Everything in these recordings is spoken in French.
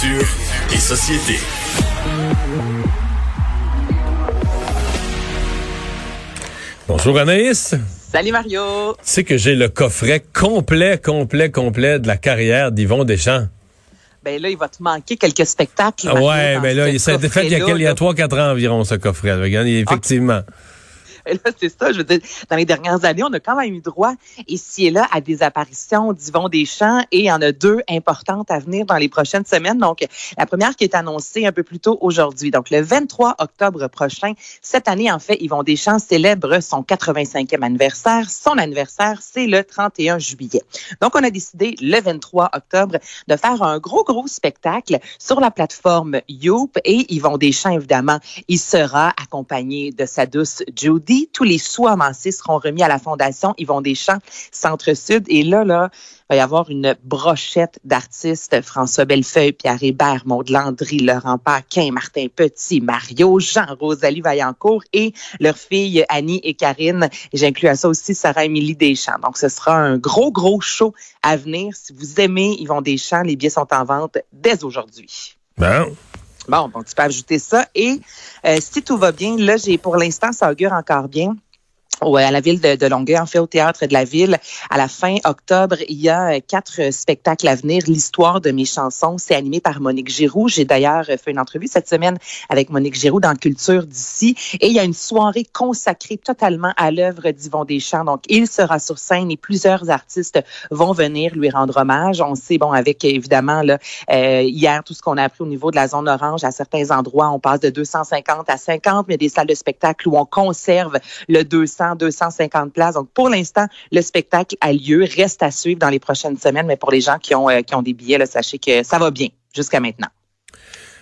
Culture et société. Bonjour Anaïs. Salut Mario. Tu sais que j'ai le coffret complet, complet, complet de la carrière d'Yvon Deschamps. Ben là, il va te manquer quelques spectacles. Ah Mario, ouais, mais là, ce ça a été fait il y a, coffret-là, quel- il y a là. 3-4 ans environ, ce coffret. Regarde, Effectivement. Et là, c'est ça, je veux dire, dans les dernières années, on a quand même eu droit ici et là à des apparitions d'Yvon Deschamps et il y en a deux importantes à venir dans les prochaines semaines. Donc, la première qui est annoncée un peu plus tôt aujourd'hui. Donc, le 23 octobre prochain, cette année, en fait, Yvon Deschamps célèbre son 85e anniversaire. Son anniversaire, c'est le 31 juillet. Donc, on a décidé le 23 octobre de faire un gros, gros spectacle sur la plateforme Youp et Yvon Deschamps, évidemment, il sera accompagné de sa douce Judy. Tous les sous amassés seront remis à la Fondation Yvon Deschamps Centre-Sud. Et là, là, il va y avoir une brochette d'artistes. François Bellefeuille, Pierre Hébert, Maud Landry, Laurent Paquin, Martin Petit, Mario, Jean, Rosalie Vaillancourt et leurs filles Annie et Karine. J'inclus à ça aussi Sarah-Émilie Deschamps. Donc, ce sera un gros, gros show à venir. Si vous aimez Yvon Deschamps, les billets sont en vente dès aujourd'hui. Bon. Bon, bon, tu peux ajouter ça. Et euh, si tout va bien, là, j'ai pour l'instant, ça augure encore bien. Ouais, à la ville de, Longueuil, en fait, au théâtre de la ville, à la fin octobre, il y a euh, quatre spectacles à venir. L'histoire de mes chansons, c'est animé par Monique Giroux. J'ai d'ailleurs euh, fait une entrevue cette semaine avec Monique Giroux dans Culture d'ici. Et il y a une soirée consacrée totalement à l'œuvre d'Yvon Deschamps. Donc, il sera sur scène et plusieurs artistes vont venir lui rendre hommage. On sait, bon, avec évidemment, là, euh, hier, tout ce qu'on a appris au niveau de la zone orange, à certains endroits, on passe de 250 à 50, mais des salles de spectacle où on conserve le 200, 250 places. Donc, pour l'instant, le spectacle a lieu, reste à suivre dans les prochaines semaines, mais pour les gens qui ont, euh, qui ont des billets, là, sachez que ça va bien jusqu'à maintenant.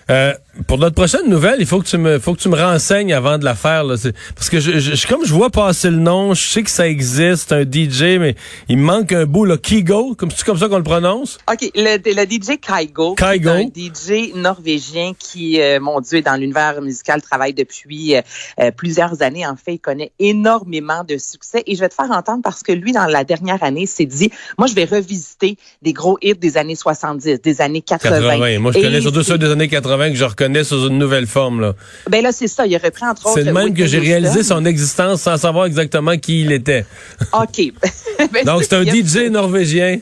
Euh, pour notre prochaine nouvelle, il faut que tu me, faut que tu me renseignes avant de la faire. Là. Parce que je, je- comme je vois passer le nom, je sais que ça existe, un DJ, mais il me manque un bout, là, Kigo, comme c'est comme ça qu'on le prononce? OK, le, le DJ Kygo. c'est un DJ norvégien qui, euh, mon Dieu, est dans l'univers musical, travaille depuis euh, euh, plusieurs années. En fait, il connaît énormément de succès. Et je vais te faire entendre parce que lui, dans la dernière année, s'est dit, moi, je vais revisiter des gros hits des années 70, des années 80. 80. Moi, je connais surtout ceux des années 80 que je reconnais sous une nouvelle forme. Là. Ben là, c'est ça. Il a repris, entre autres... C'est de même que j'ai réalisé son existence sans savoir exactement qui il était. OK. Ben, Donc, c'est un DJ norvégien.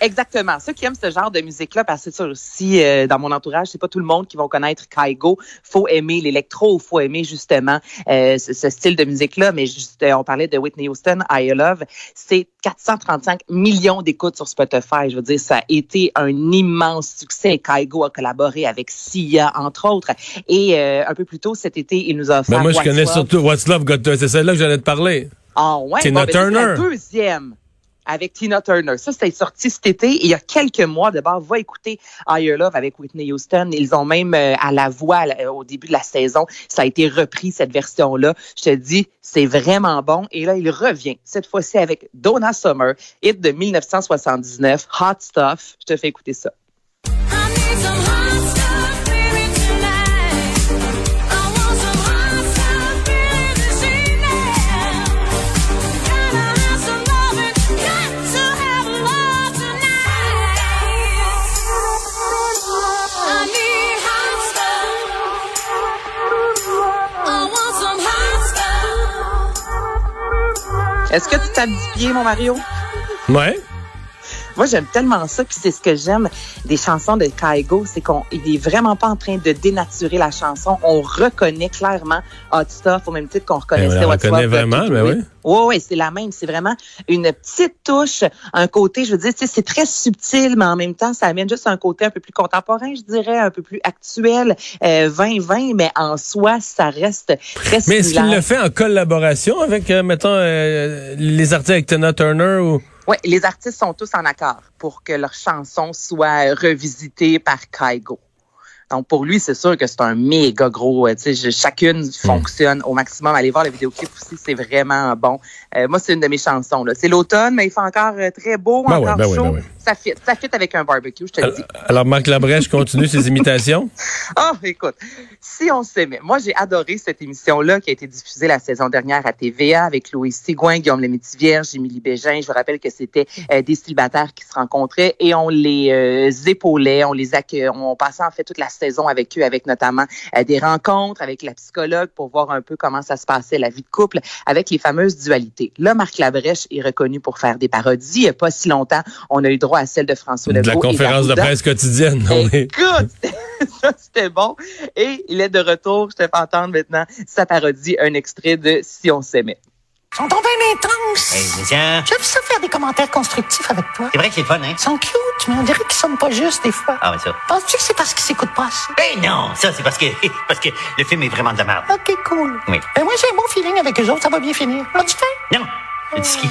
Exactement. Ceux qui aiment ce genre de musique-là, parce que c'est ça aussi, euh, dans mon entourage, c'est pas tout le monde qui va connaître Kygo. Faut aimer l'électro, faut aimer justement euh, ce, ce style de musique-là. Mais juste, euh, on parlait de Whitney Houston, I Love. C'est 435 millions d'écoutes sur Spotify. Je veux dire, ça a été un immense succès. Kygo a collaboré avec Sia, entre autres. Et euh, un peu plus tôt cet été, il nous a offert Ben, moi, je What's connais Love. surtout What's Love Got To- C'est celle-là que j'allais te parler. Ah ouais, Tina bon, ben, Turner. la deuxième avec Tina Turner. Ça, c'était sorti cet été. Il y a quelques mois, d'abord, va écouter Higher Love avec Whitney Houston. Ils ont même euh, à la voix là, au début de la saison, ça a été repris, cette version-là. Je te dis, c'est vraiment bon. Et là, il revient, cette fois-ci avec Donna Summer, hit de 1979, Hot Stuff. Je te fais écouter ça. Est-ce que tu tapes pied, mon Mario? Ouais. Moi, j'aime tellement ça, puis c'est ce que j'aime des chansons de Kygo, c'est qu'on il est vraiment pas en train de dénaturer la chanson. On reconnaît clairement Hot Stuff au même titre qu'on reconnaissait Eh, on la What's reconnaît vraiment, mais To oui. Oui, oui, c'est la même. C'est vraiment une petite touche, un côté, je veux dire, c'est très subtil, mais en même temps, ça amène juste un côté un peu plus contemporain, je dirais, un peu plus actuel, euh, 2020, mais en soi, ça reste très Mais est-ce qu'il le fait en collaboration avec, euh, mettons, euh, les artistes avec Tina Turner ou... Oui, les artistes sont tous en accord pour que leur chanson soit revisitée par Kaigo. Donc, pour lui, c'est sûr que c'est un méga gros. euh, Tu sais, je- chacune fonctionne au maximum. Allez voir le vidéoclip aussi, c'est vraiment bon. Euh, moi, c'est une de mes chansons. là. C'est l'automne, mais il fait encore euh, très beau, Ben encore ouais, ben ouais, chaud. ben. Ça fit, ça fit avec un barbecue, je te le dis. Alors, Marc Labrèche continue ses imitations? Ah, écoute, si on s'aimait. Moi, j'ai adoré cette émission-là qui a été diffusée la saison dernière à TVA avec Louis Sigouin, Guillaume Lemaitre-Vierge, Émilie Bégin. Je vous rappelle que c'était euh, des célibataires qui se rencontraient et on les euh, épaulait, on les accueillait, on passait en fait toute la saison avec eux, avec notamment euh, des rencontres avec la psychologue pour voir un peu comment ça se passait, la vie de couple, avec les fameuses dualités. Là, Marc Labrèche est reconnu pour faire des parodies. Il n'y a pas si longtemps, on a eu droit à celle de François De Legault. la et conférence de presse quotidienne. On est- Écoute, ça c'était bon. Et il est de retour. Je te fais entendre maintenant sa parodie, un extrait de Si on s'aimait. Ils sont tombés intenses. Hey, mais tiens, J'aime ça faire des commentaires constructifs avec toi. c'est vrai que c'est fun, hein? Ils sont cute, mais on dirait qu'ils sonnent pas juste des fois. Ah, mais ça. Penses-tu que c'est parce qu'ils s'écoutent pas assez? Ben non, ça, c'est parce que, parce que le film est vraiment de la merde. Ok, cool. Oui. Ben moi, j'ai un bon feeling avec eux autres, ça va bien finir. L'as-tu fait? Non, le ski.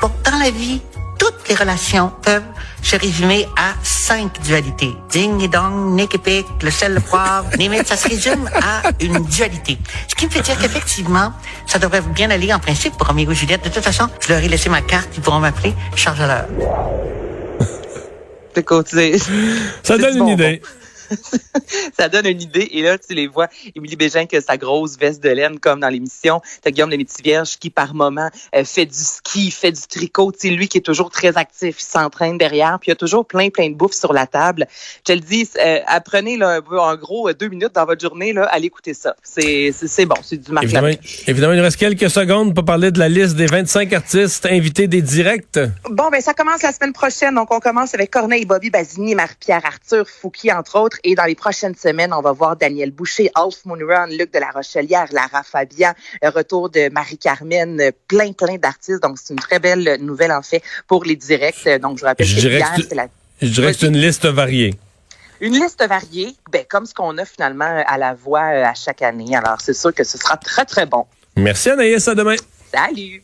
Bon, dans la vie, toutes les relations peuvent se résumer à cinq dualités. Ding et dong, nick et pic, le sel, le poivre. Limite, ça se résume à une dualité. Ce qui me fait dire qu'effectivement, ça devrait bien aller en principe pour et Juliette. De toute façon, je leur ai laissé ma carte, ils pourront m'appeler Charles à l'heure. Ça donne une idée. ça donne une idée. Et là, tu les vois, Émilie Bégin qui a sa grosse veste de laine comme dans l'émission. T'as Guillaume Lemaitre-Vierge qui, par moment, euh, fait du ski, fait du tricot. Tu sais, lui qui est toujours très actif, il s'entraîne derrière. Puis il y a toujours plein, plein de bouffe sur la table. Je te le dis, euh, apprenez là, un peu, en gros, euh, deux minutes dans votre journée, là, allez écouter ça. C'est c'est- c'est bon, c'est du Évidemment, Labrèche. évidemment, il nous reste quelques secondes pour parler de la liste des 25 artistes invités des directs. Bon, ben ça commence la semaine prochaine. Donc, on commence avec Corneille, Bobby Basini, Marie-Pierre Arthur, Fouki, entre autres. Et dans les prochaines semaines, on va voir Daniel Boucher, Alf Moonrun, Luc de la Rochelière, Lara Fabian, le retour de Marie-Carmen, euh, plein, plein d'artistes. Donc, c'est une très belle nouvelle, en fait, pour les directs. Donc, je vous rappelle Je que hier, c'est- la- Je dirais que c'est une liste variée. une liste variée, ben, comme ce qu'on a finalement à la voix euh, à chaque année. Alors, c'est sûr que ce sera très, très bon. Merci Anaïs, à demain. Salut!